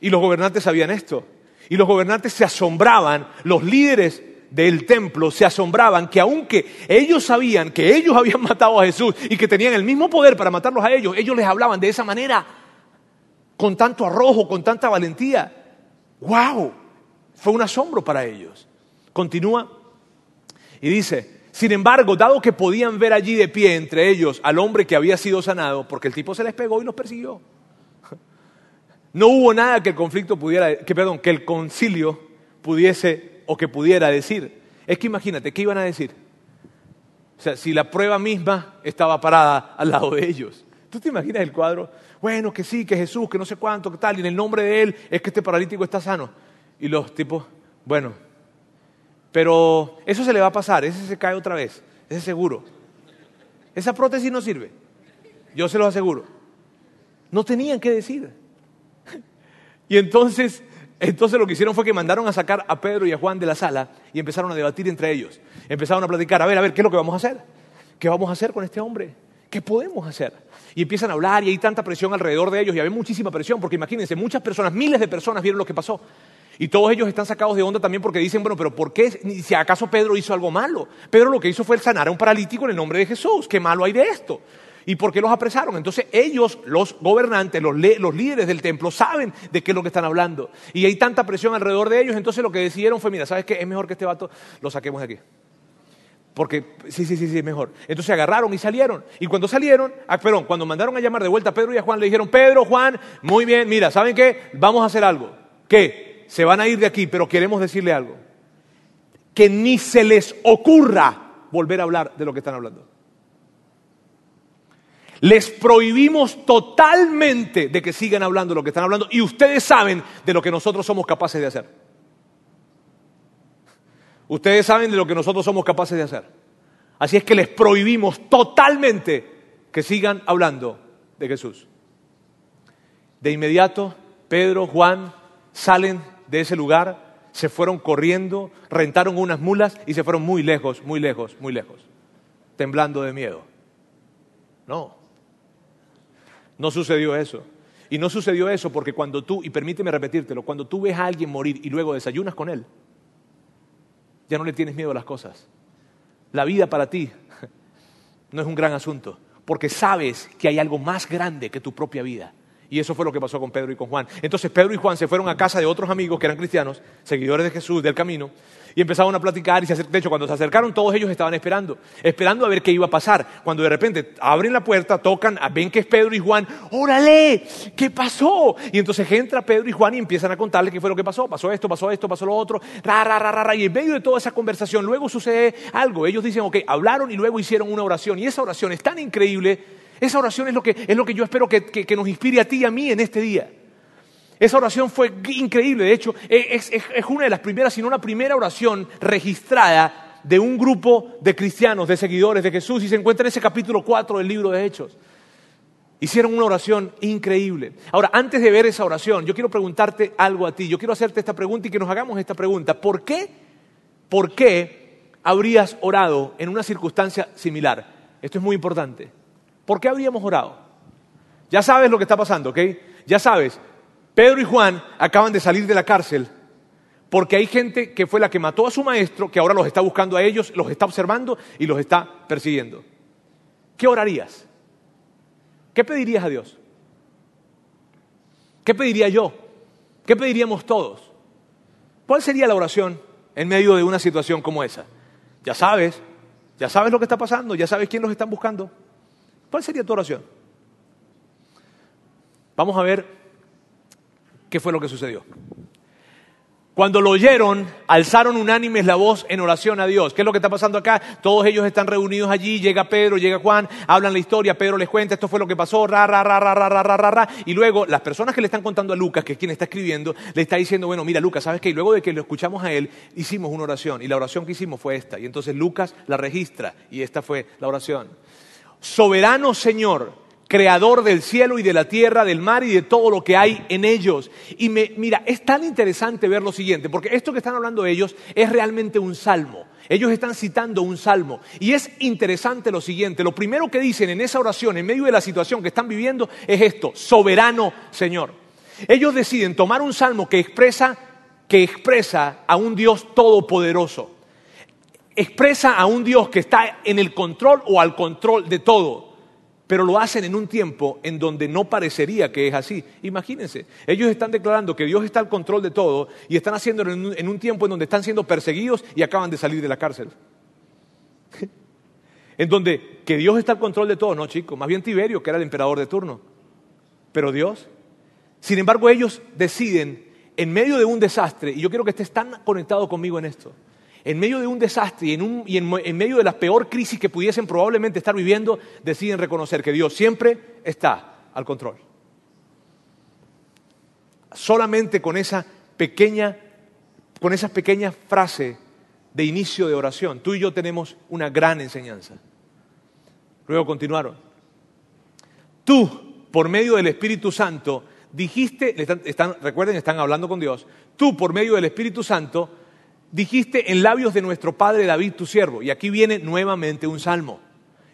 S2: Y los gobernantes sabían esto. Y los gobernantes se asombraban, los líderes del templo se asombraban que aunque ellos sabían que ellos habían matado a Jesús y que tenían el mismo poder para matarlos a ellos, ellos les hablaban de esa manera, con tanto arrojo, con tanta valentía. ¡Wow! Fue un asombro para ellos. Continúa y dice, sin embargo, dado que podían ver allí de pie entre ellos al hombre que había sido sanado, porque el tipo se les pegó y los persiguió. No hubo nada que el conflicto pudiera, que perdón, que el concilio pudiese o que pudiera decir. Es que imagínate, ¿qué iban a decir? O sea, si la prueba misma estaba parada al lado de ellos. ¿Tú te imaginas el cuadro? Bueno, que sí, que Jesús, que no sé cuánto, que tal, y en el nombre de Él es que este paralítico está sano. Y los tipos, bueno, pero eso se le va a pasar, ese se cae otra vez, ese es seguro. Esa prótesis no sirve, yo se lo aseguro. No tenían que decir. Y entonces, entonces lo que hicieron fue que mandaron a sacar a Pedro y a Juan de la sala y empezaron a debatir entre ellos. Empezaron a platicar, a ver, a ver, ¿qué es lo que vamos a hacer? ¿Qué vamos a hacer con este hombre? ¿Qué podemos hacer? Y empiezan a hablar y hay tanta presión alrededor de ellos y hay muchísima presión, porque imagínense, muchas personas, miles de personas vieron lo que pasó. Y todos ellos están sacados de onda también porque dicen, bueno, pero ¿por qué? Si acaso Pedro hizo algo malo. Pedro lo que hizo fue sanar a un paralítico en el nombre de Jesús. ¿Qué malo hay de esto? ¿Y por qué los apresaron? Entonces ellos, los gobernantes, los, los, líderes del templo, saben de qué es lo que están hablando. Y hay tanta presión alrededor de ellos, entonces lo que decidieron fue, mira, ¿sabes qué? Es mejor que este vato lo saquemos de aquí. Porque sí, sí, sí, sí, mejor. Entonces agarraron y salieron. Y cuando salieron, ah, perdón, cuando mandaron a llamar de vuelta a Pedro y a Juan, le dijeron, Pedro, Juan, muy bien, mira, ¿saben qué? Vamos a hacer algo. ¿Qué? se van a ir de aquí, pero queremos decirle algo. Que ni se les ocurra volver a hablar de lo que están hablando. Les prohibimos totalmente de que sigan hablando lo que están hablando y ustedes saben de lo que nosotros somos capaces de hacer. Ustedes saben de lo que nosotros somos capaces de hacer. Así es que les prohibimos totalmente que sigan hablando de Jesús. De inmediato, Pedro, Juan salen de ese lugar, se fueron corriendo, rentaron unas mulas y se fueron muy lejos, muy lejos, muy lejos, temblando de miedo. No, no sucedió eso. Y no sucedió eso porque cuando tú, y permíteme repetírtelo, cuando tú ves a alguien morir y luego desayunas con él, ya no le tienes miedo a las cosas. La vida para ti no es un gran asunto, porque sabes que hay algo más grande que tu propia vida. Y eso fue lo que pasó con Pedro y con Juan. Entonces Pedro y Juan se fueron a casa de otros amigos que eran cristianos, seguidores de Jesús, del camino, y empezaron a platicar. Y se de hecho, cuando se acercaron, todos ellos estaban esperando, esperando a ver qué iba a pasar. Cuando de repente abren la puerta, tocan, ven que es Pedro y Juan, ¡órale! ¿Qué pasó? Y entonces entra Pedro y Juan y empiezan a contarle qué fue lo que pasó. Pasó esto, pasó esto, pasó lo otro, ra, ra, ra, ra, Y en medio de toda esa conversación, luego sucede algo. Ellos dicen, ok, hablaron y luego hicieron una oración. Y esa oración es tan increíble esa oración es lo que, es lo que yo espero que, nos inspire a ti y a mí en este día. Esa oración fue increíble, de hecho, es, una de las primeras, si no la primera oración registrada de un grupo de cristianos, de seguidores de Jesús, y se encuentra en ese capítulo 4 del libro de Hechos. Hicieron una oración increíble. Ahora, antes de ver esa oración, yo quiero preguntarte algo a ti. Yo quiero hacerte esta pregunta y que nos hagamos esta pregunta. ¿Por qué, por qué habrías orado en una circunstancia similar? Esto es muy importante. ¿Por qué habríamos orado? Ya sabes lo que está pasando, ¿ok? Ya sabes, Pedro y Juan acaban de salir de la cárcel porque hay gente que fue la que mató a su maestro, que ahora los está buscando a ellos, los está observando y los está persiguiendo. ¿Qué orarías? ¿Qué pedirías a Dios? ¿Qué pediría yo? ¿Qué pediríamos todos? ¿Cuál sería la oración en medio de una situación como esa? Ya sabes, ya sabes lo que está pasando, ya sabes quién los está buscando. ¿Cuál sería tu oración? Vamos a ver qué fue lo que sucedió. Cuando lo oyeron, alzaron unánimes la voz en oración a Dios. ¿Qué es lo que está pasando acá? Todos ellos están reunidos allí, llega Pedro, llega Juan, hablan la historia, Pedro les cuenta, esto fue lo que pasó, ra, ra, ra, ra, ra, ra, ra, ra. Y luego las personas que le están contando a Lucas, que es quien está escribiendo, le está diciendo, bueno, mira Lucas, ¿sabes qué? Y luego de que lo escuchamos a él, hicimos una oración. Y la oración que hicimos fue esta. Y entonces Lucas la registra y esta fue la oración soberano Señor, creador del cielo y de la tierra, del mar y de todo lo que hay en ellos. Y mira, es tan interesante ver lo siguiente, porque esto que están hablando ellos es realmente un salmo. Ellos están citando un salmo. Y es interesante lo siguiente, lo primero que dicen en esa oración, en medio de la situación que están viviendo, es esto, soberano Señor. Ellos deciden tomar un salmo que expresa, que expresa a un Dios todopoderoso expresa a un Dios que está en el control o al control de todo, pero lo hacen en un tiempo en donde no parecería que es así. Imagínense, ellos están declarando que Dios está al control de todo y están haciéndolo en un, tiempo en donde están siendo perseguidos y acaban de salir de la cárcel. en donde que Dios está al control de todo, no chicos, más bien Tiberio, que era el emperador de turno, pero Dios. Sin embargo, ellos deciden, en medio de un desastre, y yo quiero que estés tan conectado conmigo en esto, en medio de un desastre y, en, medio de la peor crisis que pudiesen probablemente estar viviendo, deciden reconocer que Dios siempre está al control. Solamente con esa pequeña, con esas pequeñas frases de inicio de oración, tú y yo tenemos una gran enseñanza. Luego continuaron. Tú, por medio del Espíritu Santo, dijiste, están- recuerden, están hablando con Dios, tú, por medio del Espíritu Santo, dijiste en labios de nuestro Padre David, tu siervo. Y aquí viene nuevamente un salmo.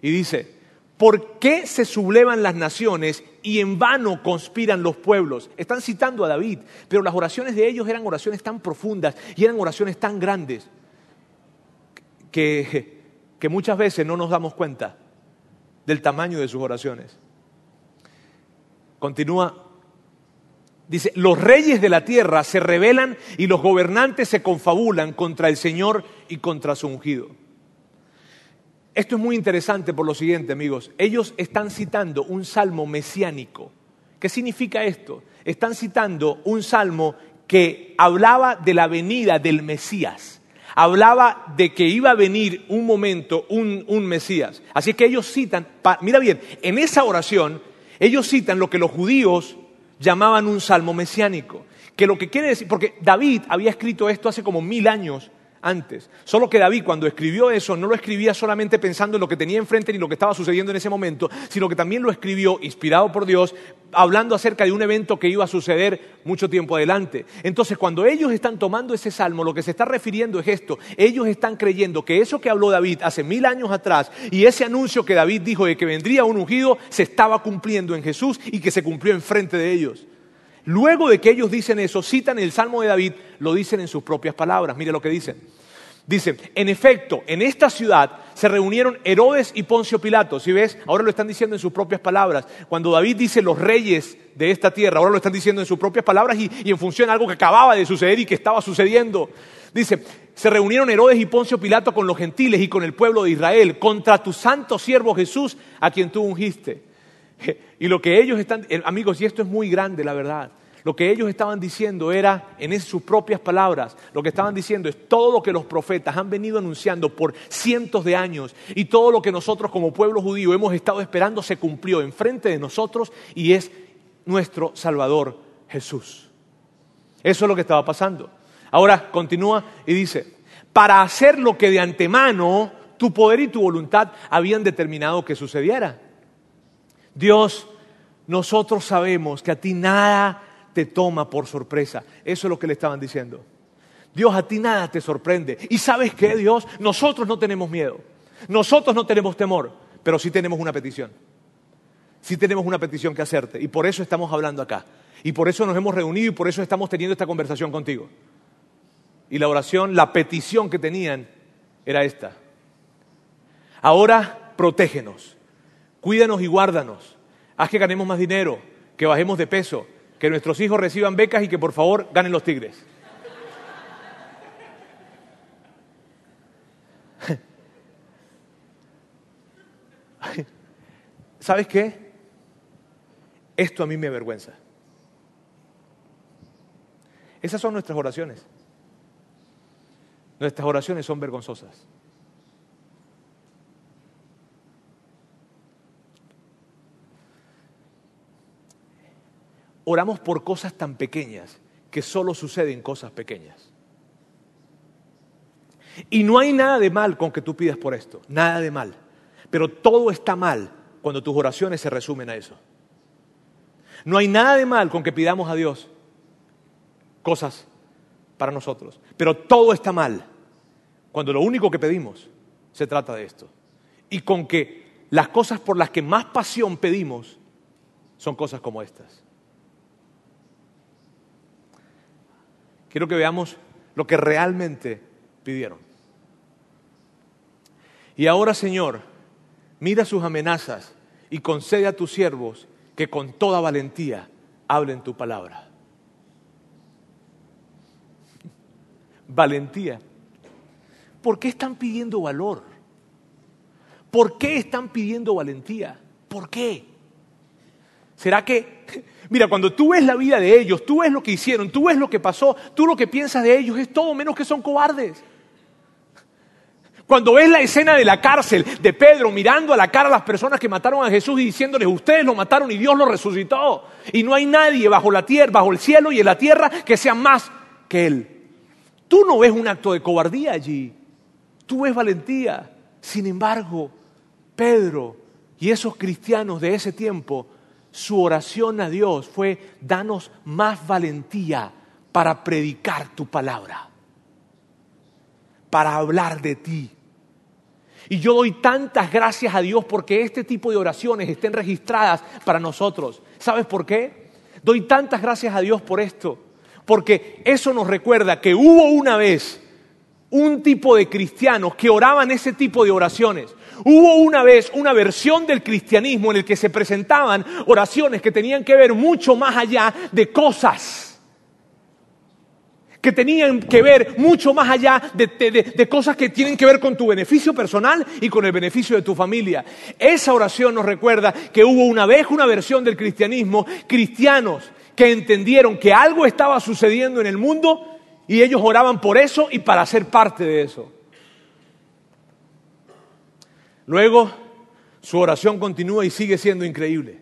S2: Y dice, ¿por qué se sublevan las naciones y en vano conspiran los pueblos? Están citando a David, pero las oraciones de ellos eran oraciones tan profundas y eran oraciones tan grandes que, que muchas veces no nos damos cuenta del tamaño de sus oraciones. Continúa Dice, los reyes de la tierra se rebelan y los gobernantes se confabulan contra el Señor y contra su ungido. Esto es muy interesante por lo siguiente, amigos. Ellos están citando un salmo mesiánico. ¿Qué significa esto? Están citando un salmo que hablaba de la venida del Mesías. Hablaba de que iba a venir un momento, un, un Mesías. Así que ellos citan, mira bien, en esa oración, ellos citan lo que los judíos llamaban un salmo mesiánico. Que lo que quiere decir, porque David había escrito esto hace como mil años antes. Solo que David cuando escribió eso no lo escribía solamente pensando en lo que tenía enfrente ni lo que estaba sucediendo en ese momento, sino que también lo escribió inspirado por Dios, hablando acerca de un evento que iba a suceder mucho tiempo adelante. Entonces, cuando ellos están tomando ese salmo, lo que se está refiriendo es esto. Ellos están creyendo que eso que habló David hace mil años atrás y ese anuncio que David dijo de que vendría un ungido se estaba cumpliendo en Jesús y que se cumplió enfrente de ellos. Luego de que ellos dicen eso, citan el Salmo de David, lo dicen en sus propias palabras. Mire lo que dicen. Dicen, en efecto, en esta ciudad se reunieron Herodes y Poncio Pilato. Si ves, ahora lo están diciendo en sus propias palabras. Cuando David dice los reyes de esta tierra, ahora lo están diciendo en sus propias palabras y, y en función de algo que acababa de suceder y que estaba sucediendo. Dice, se reunieron Herodes y Poncio Pilato con los gentiles y con el pueblo de Israel contra tu santo siervo Jesús, a quien tú ungiste. Y lo que ellos están, eh, amigos, y esto es muy grande, la verdad. Lo que ellos estaban diciendo era, en sus propias palabras, lo que estaban diciendo es todo lo que los profetas han venido anunciando por cientos de años y todo lo que nosotros como pueblo judío hemos estado esperando se cumplió enfrente de nosotros y es nuestro Salvador Jesús. Eso es lo que estaba pasando. Ahora continúa y dice, para hacer lo que de antemano tu poder y tu voluntad habían determinado que sucediera. Dios, nosotros sabemos que a ti nada te toma por sorpresa. Eso es lo que le estaban diciendo. Dios, a ti nada te sorprende. Y sabes qué, Dios, nosotros no tenemos miedo. Nosotros no tenemos temor, pero sí tenemos una petición. Sí tenemos una petición que hacerte. Y por eso estamos hablando acá. Y por eso nos hemos reunido y por eso estamos teniendo esta conversación contigo. Y la oración, la petición que tenían era esta. Ahora protégenos, cuídanos y guárdanos. Haz que ganemos más dinero, que bajemos de peso, que nuestros hijos reciban becas y que por favor ganen los tigres. ¿Sabes qué? Esto a mí me avergüenza. Esas son nuestras oraciones. Nuestras oraciones son vergonzosas. Oramos por cosas tan pequeñas que solo suceden cosas pequeñas. Y no hay nada de mal con que tú pidas por esto, nada de mal. Pero todo está mal cuando tus oraciones se resumen a eso. No hay nada de mal con que pidamos a Dios cosas para nosotros. Pero todo está mal cuando lo único que pedimos se trata de esto. Y con que las cosas por las que más pasión pedimos son cosas como estas. Quiero que veamos lo que realmente pidieron. Y ahora, Señor, mira sus amenazas y concede a tus siervos que con toda valentía hablen tu palabra. Valentía. ¿Por qué están pidiendo valor? ¿Por qué están pidiendo valentía? ¿Por qué? ¿Será que, mira, cuando tú ves la vida de ellos, tú ves lo que hicieron, tú ves lo que pasó, tú lo que piensas de ellos es todo menos que son cobardes? Cuando ves la escena de la cárcel de Pedro mirando a la cara a las personas que mataron a Jesús y diciéndoles, ustedes lo mataron y Dios lo resucitó. Y no hay nadie bajo la tierra, bajo el cielo y en la tierra que sea más que Él. Tú no ves un acto de cobardía allí, tú ves valentía. Sin embargo, Pedro y esos cristianos de ese tiempo, su oración a Dios fue, danos más valentía para predicar tu palabra, para hablar de ti. Y yo doy tantas gracias a Dios porque este tipo de oraciones estén registradas para nosotros. ¿Sabes por qué? Doy tantas gracias a Dios por esto. Porque eso nos recuerda que hubo una vez un tipo de cristianos que oraban ese tipo de oraciones. Hubo una vez una versión del cristianismo en el que se presentaban oraciones que tenían que ver mucho más allá de cosas que tenían que ver mucho más allá de, cosas que tienen que ver con tu beneficio personal y con el beneficio de tu familia. Esa oración nos recuerda que hubo una vez una versión del cristianismo, cristianos que entendieron que algo estaba sucediendo en el mundo y ellos oraban por eso y para ser parte de eso. Luego, su oración continúa y sigue siendo increíble.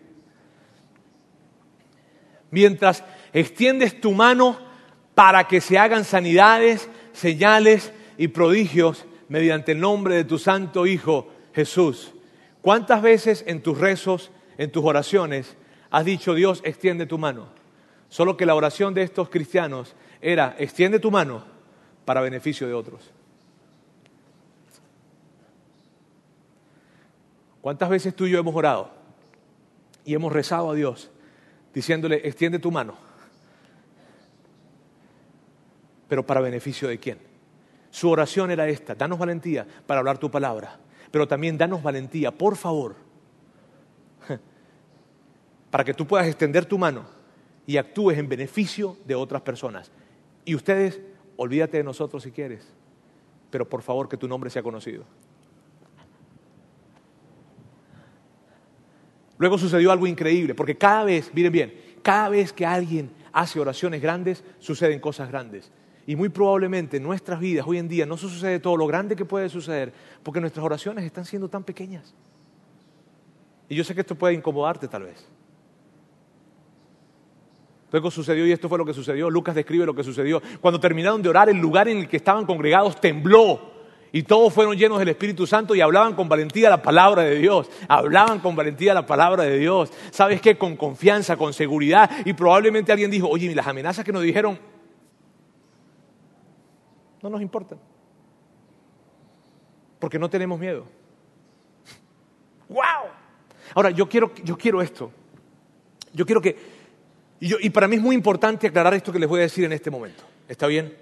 S2: Mientras extiendes tu mano para que se hagan sanidades, señales y prodigios mediante el nombre de tu santo Hijo Jesús. ¿Cuántas veces en tus rezos, en tus oraciones, has dicho Dios, extiende tu mano? Solo que la oración de estos cristianos era, extiende tu mano para beneficio de otros. ¿Cuántas veces tú y yo hemos orado y hemos rezado a Dios diciéndole, extiende tu mano pero para beneficio de quién. Su oración era esta, danos valentía para hablar tu palabra, pero también danos valentía, por favor, para que tú puedas extender tu mano y actúes en beneficio de otras personas. Y ustedes, olvídate de nosotros si quieres, pero por favor que tu nombre sea conocido. Luego sucedió algo increíble, porque cada vez, miren bien, cada vez que alguien hace oraciones grandes, suceden cosas grandes. Y muy probablemente en nuestras vidas hoy en día no sucede todo lo grande que puede suceder porque nuestras oraciones están siendo tan pequeñas. Y yo sé que esto puede incomodarte tal vez. Luego sucedió y esto fue lo que sucedió. Lucas describe lo que sucedió. Cuando terminaron de orar, el lugar en el que estaban congregados tembló. Y todos fueron llenos del Espíritu Santo y hablaban con valentía la palabra de Dios. Hablaban con valentía la palabra de Dios. ¿Sabes qué? Con confianza, con seguridad. Y probablemente alguien dijo, oye, y las amenazas que nos dijeron, no nos importa. Porque no tenemos miedo. ¡Wow! Ahora, yo quiero, yo quiero esto. Yo quiero que... Y para mí es muy importante aclarar esto que les voy a decir en este momento. ¿Está bien?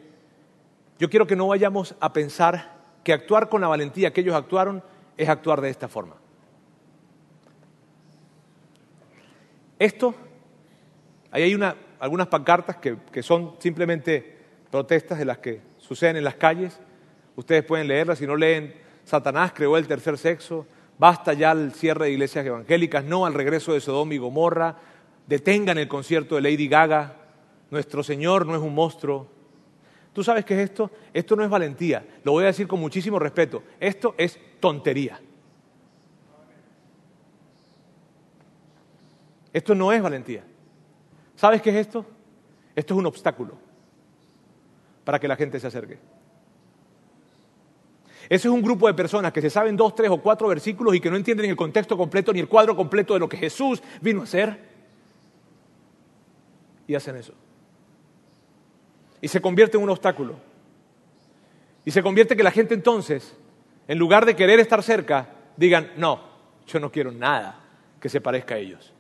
S2: Yo quiero que no vayamos a pensar que actuar con la valentía que ellos actuaron es actuar de esta forma. Esto, ahí hay una, algunas pancartas que, que son simplemente protestas de las que suceden en las calles. Ustedes pueden leerlas, si no leen, Satanás creó el tercer sexo, basta ya el cierre de iglesias evangélicas, no al regreso de Sodoma y Gomorra, detengan el concierto de Lady Gaga, nuestro Señor no es un monstruo. ¿Tú sabes qué es esto? Esto no es valentía, lo voy a decir con muchísimo respeto, esto es tontería. Esto no es valentía. ¿Sabes qué es esto? Esto es un obstáculo para que la gente se acerque. Ese es un grupo de personas que se saben dos, tres o cuatro versículos y que no entienden el contexto completo ni el cuadro completo de lo que Jesús vino a hacer. Y hacen eso. Y se convierte en un obstáculo. Y se convierte que la gente entonces, en lugar de querer estar cerca, digan, no, yo no quiero nada que se parezca a ellos.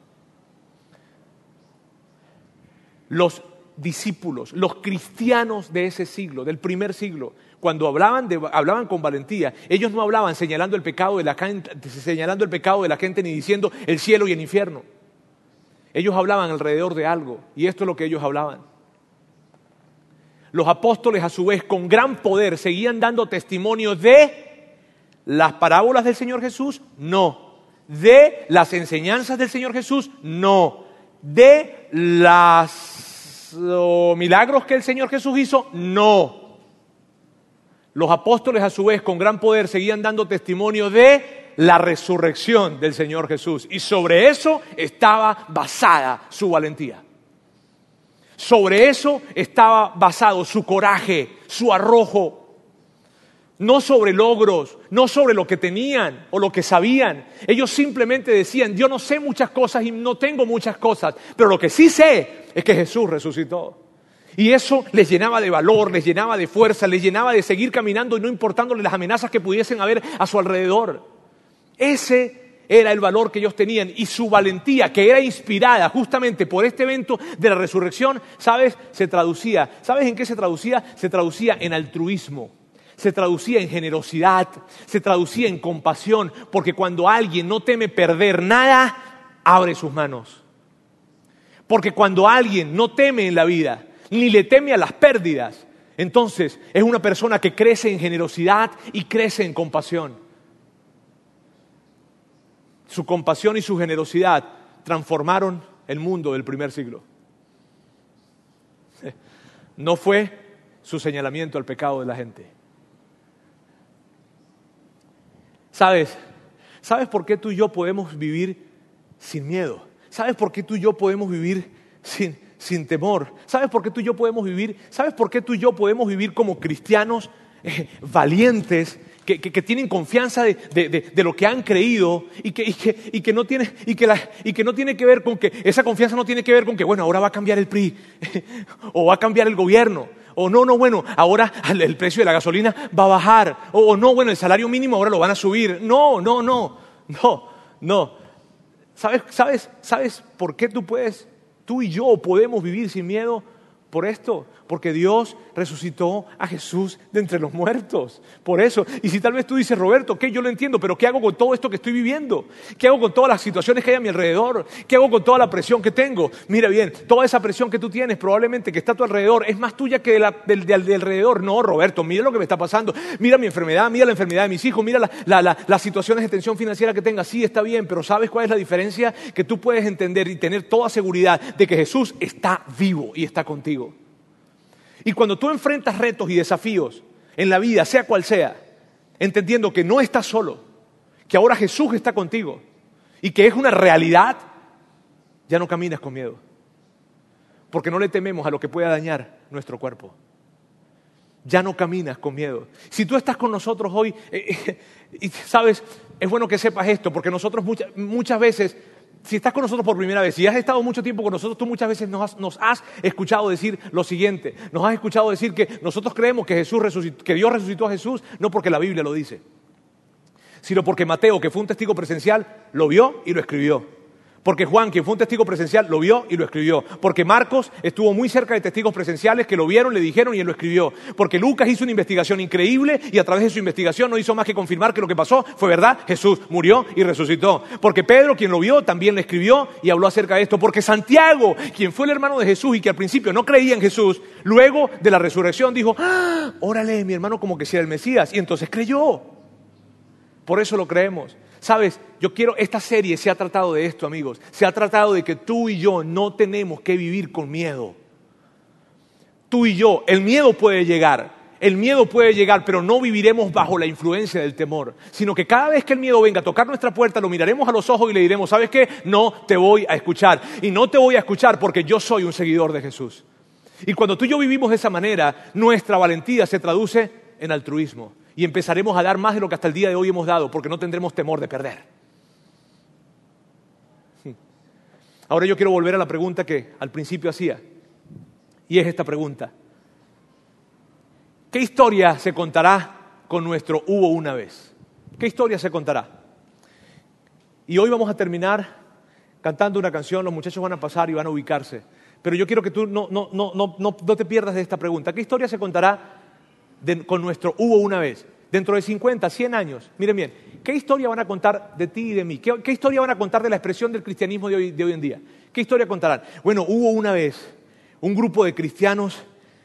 S2: Los discípulos, los cristianos de ese siglo, del primer siglo, cuando hablaban, hablaban con valentía, ellos no hablaban señalando el, pecado de la señalando el pecado de la gente ni diciendo el cielo y el infierno. Ellos hablaban alrededor de algo y esto es lo que ellos hablaban. Los apóstoles a su vez con gran poder seguían dando testimonio de las parábolas del Señor Jesús, no. De las enseñanzas del Señor Jesús, no. De las milagros que el Señor Jesús hizo? No. Los apóstoles a su vez con gran poder seguían dando testimonio de la resurrección del Señor Jesús. Y sobre eso estaba basada su valentía. Sobre eso estaba basado su coraje, su arrojo. No sobre logros, no sobre lo que tenían o lo que sabían. Ellos simplemente decían, yo no sé muchas cosas y no tengo muchas cosas, pero lo que sí sé es que Jesús resucitó. Y eso les llenaba de valor, les llenaba de fuerza, les llenaba de seguir caminando y no importándole las amenazas que pudiesen haber a su alrededor. Ese era el valor que ellos tenían y su valentía, que era inspirada justamente por este evento de la resurrección, ¿sabes? Se traducía. ¿Sabes en qué se traducía? Se traducía en altruismo. Se traducía en generosidad, se traducía en compasión, porque cuando alguien no teme perder nada, abre sus manos. Porque cuando alguien no teme en la vida, ni le teme a las pérdidas. Entonces es una persona que crece en generosidad y crece en compasión. Su compasión y su generosidad transformaron el mundo del primer siglo. No fue su señalamiento al pecado de la gente. ¿Sabes? ¿Sabes por qué tú y yo podemos vivir sin miedo? ¿Sabes por qué tú y yo podemos vivir sin, sin temor. ¿Sabes por qué tú y yo podemos vivir? ¿Sabes por qué tú y yo podemos vivir como cristianos eh, valientes? Que, tienen confianza de, lo que han creído y que, no tiene, y, que no tiene que ver con que esa confianza no tiene que ver con que, bueno, ahora va a cambiar el PRI o va a cambiar el gobierno o no, no, bueno, ahora el precio de la gasolina va a bajar o no, bueno, el salario mínimo ahora lo van a subir. No, no, no, no, no. ¿Sabes, sabes, sabes por qué tú puedes Tú y yo podemos vivir sin miedo por esto, porque Dios resucitó a Jesús de entre los muertos. Por eso. Y si tal vez tú dices, Roberto, ¿qué? Yo lo entiendo, pero ¿qué hago con todo esto que estoy viviendo? ¿Qué hago con todas las situaciones que hay a mi alrededor? ¿Qué hago con toda la presión que tengo? Mira bien, toda esa presión que tú tienes, probablemente que está a tu alrededor, es más tuya que de la, alrededor. No, Roberto, mira lo que me está pasando. Mira mi enfermedad, mira la enfermedad de mis hijos, mira las situaciones de tensión financiera que tenga. Sí, está bien, pero ¿sabes cuál es la diferencia? Que tú puedes entender y tener toda seguridad de que Jesús está vivo y está contigo. Y cuando tú enfrentas retos y desafíos en la vida, sea cual sea, entendiendo que no estás solo, que ahora Jesús está contigo y que es una realidad, ya no caminas con miedo. Porque no le tememos a lo que pueda dañar nuestro cuerpo. Ya no caminas con miedo. Si tú estás con nosotros hoy, eh, eh, y sabes, es bueno que sepas esto, porque nosotros muchas veces si estás con nosotros por primera vez, si has estado mucho tiempo con nosotros, tú muchas veces nos has, escuchado decir lo siguiente, nos has escuchado decir que nosotros creemos que, Jesús que Dios resucitó a Jesús, no porque la Biblia lo dice, sino porque Mateo, que fue un testigo presencial, lo vio y lo escribió. Porque Juan, quien fue un testigo presencial, lo vio y lo escribió. Porque Marcos estuvo muy cerca de testigos presenciales que lo vieron, le dijeron y él lo escribió. Porque Lucas hizo una investigación increíble y a través de su investigación no hizo más que confirmar que lo que pasó fue verdad. Jesús murió y resucitó. Porque Pedro, quien lo vio, también le escribió y habló acerca de esto. Porque Santiago, quien fue el hermano de Jesús y que al principio no creía en Jesús, luego de la resurrección dijo, ¡Ah, órale, mi hermano como que si el Mesías. Y entonces creyó. Por eso lo creemos. Sabes, yo quiero, esta serie se ha tratado de esto, amigos. Se ha tratado de que tú y yo no tenemos que vivir con miedo. Tú y yo, el miedo puede llegar, el miedo puede llegar, pero no viviremos bajo la influencia del temor, sino que cada vez que el miedo venga a tocar nuestra puerta, lo miraremos a los ojos y le diremos, ¿sabes qué? No te voy a escuchar. Y no te voy a escuchar porque yo soy un seguidor de Jesús. Y cuando tú y yo vivimos de esa manera, nuestra valentía se traduce en altruismo y empezaremos a dar más de lo que hasta el día de hoy hemos dado, porque no tendremos temor de perder. Ahora yo quiero volver a la pregunta que al principio hacía, y es esta pregunta. ¿Qué historia se contará con nuestro hubo una vez? ¿Qué historia se contará? Y hoy vamos a terminar cantando una canción, los muchachos van a pasar y van a ubicarse. Pero yo quiero que tú no, no, no, no te pierdas de esta pregunta. ¿Qué historia se contará con nuestro hubo una vez. Dentro de 50, 100 años, miren bien, ¿qué historia van a contar de ti y de mí? ¿Qué, historia van a contar de la expresión del cristianismo de hoy, en día? ¿Qué historia contarán? Bueno, hubo una vez un grupo de cristianos,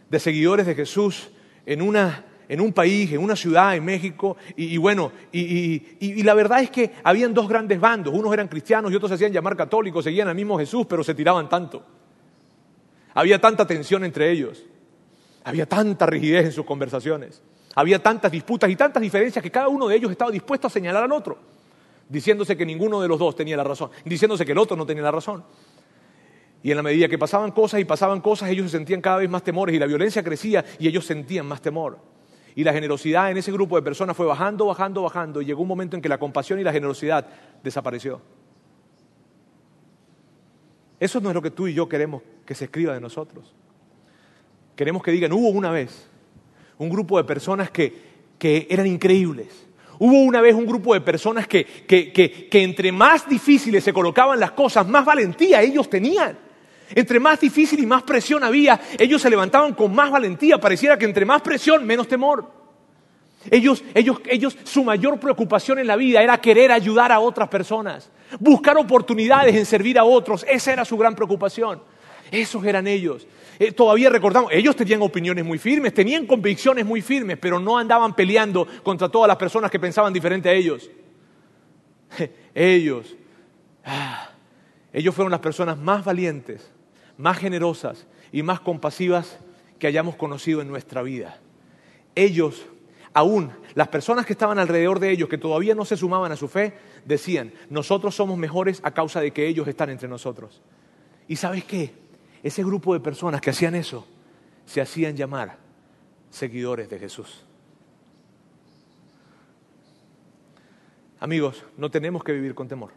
S2: de seguidores de Jesús, en, un país, en una ciudad, en México, y, bueno, y, la verdad es que habían dos grandes bandos, unos eran cristianos y otros se hacían llamar católicos, seguían al mismo Jesús, pero se tiraban tanto. Había tanta tensión entre ellos. Había tanta rigidez en sus conversaciones. Había tantas disputas y tantas diferencias que cada uno de ellos estaba dispuesto a señalar al otro, diciéndose que ninguno de los dos tenía la razón, diciéndose que el otro no tenía la razón. Y en la medida que pasaban cosas y pasaban cosas, ellos se sentían cada vez más temores y la violencia crecía y ellos sentían más temor. Y la generosidad en ese grupo de personas fue bajando, bajando, bajando y llegó un momento en que la compasión y la generosidad desapareció. Eso no es lo que tú y yo queremos que se escriba de nosotros. Queremos que digan, hubo una vez un grupo de personas que, que eran increíbles. Hubo una vez un grupo de personas que, que, que, entre más difíciles se colocaban las cosas, más valentía ellos tenían. Entre más difícil y más presión había, ellos se levantaban con más valentía. Pareciera que entre más presión, menos temor. Ellos, ellos, ellos, su mayor preocupación en la vida era querer ayudar a otras personas, buscar oportunidades en servir a otros. Esa era su gran preocupación. Esos eran ellos. Eh, todavía recordamos, ellos tenían opiniones muy firmes, tenían convicciones muy firmes, pero no andaban peleando contra todas las personas que pensaban diferente a ellos. Ellos, ah, ellos fueron las personas más valientes, más generosas y más compasivas que hayamos conocido en nuestra vida. Ellos, aún las personas que estaban alrededor de ellos, que todavía no se sumaban a su fe, decían, nosotros somos mejores a causa de que ellos están entre nosotros. ¿Y sabes qué? Ese grupo de personas que hacían eso se hacían llamar seguidores de Jesús. Amigos, no tenemos que vivir con temor.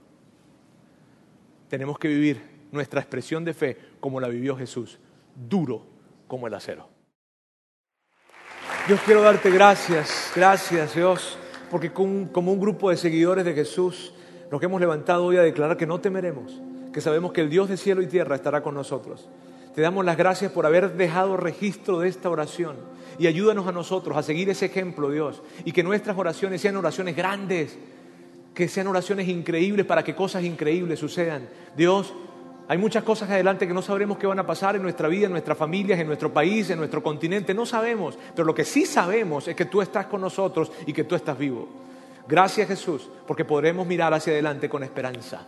S2: Tenemos que vivir nuestra expresión de fe como la vivió Jesús, duro como el acero. Dios, quiero darte gracias, gracias Dios, porque como un grupo de seguidores de Jesús nos hemos levantado hoy a declarar que no temeremos que sabemos que el Dios de cielo y tierra estará con nosotros. Te damos las gracias por haber dejado registro de esta oración y ayúdanos a nosotros a seguir ese ejemplo, Dios, y que nuestras oraciones sean oraciones grandes, que sean oraciones increíbles para que cosas increíbles sucedan. Dios, hay muchas cosas adelante que no sabremos qué van a pasar en nuestra vida, en nuestras familias, en nuestro país, en nuestro continente, no sabemos, pero lo que sí sabemos es que tú estás con nosotros y que tú estás vivo. Gracias Jesús, porque podremos mirar hacia adelante con esperanza.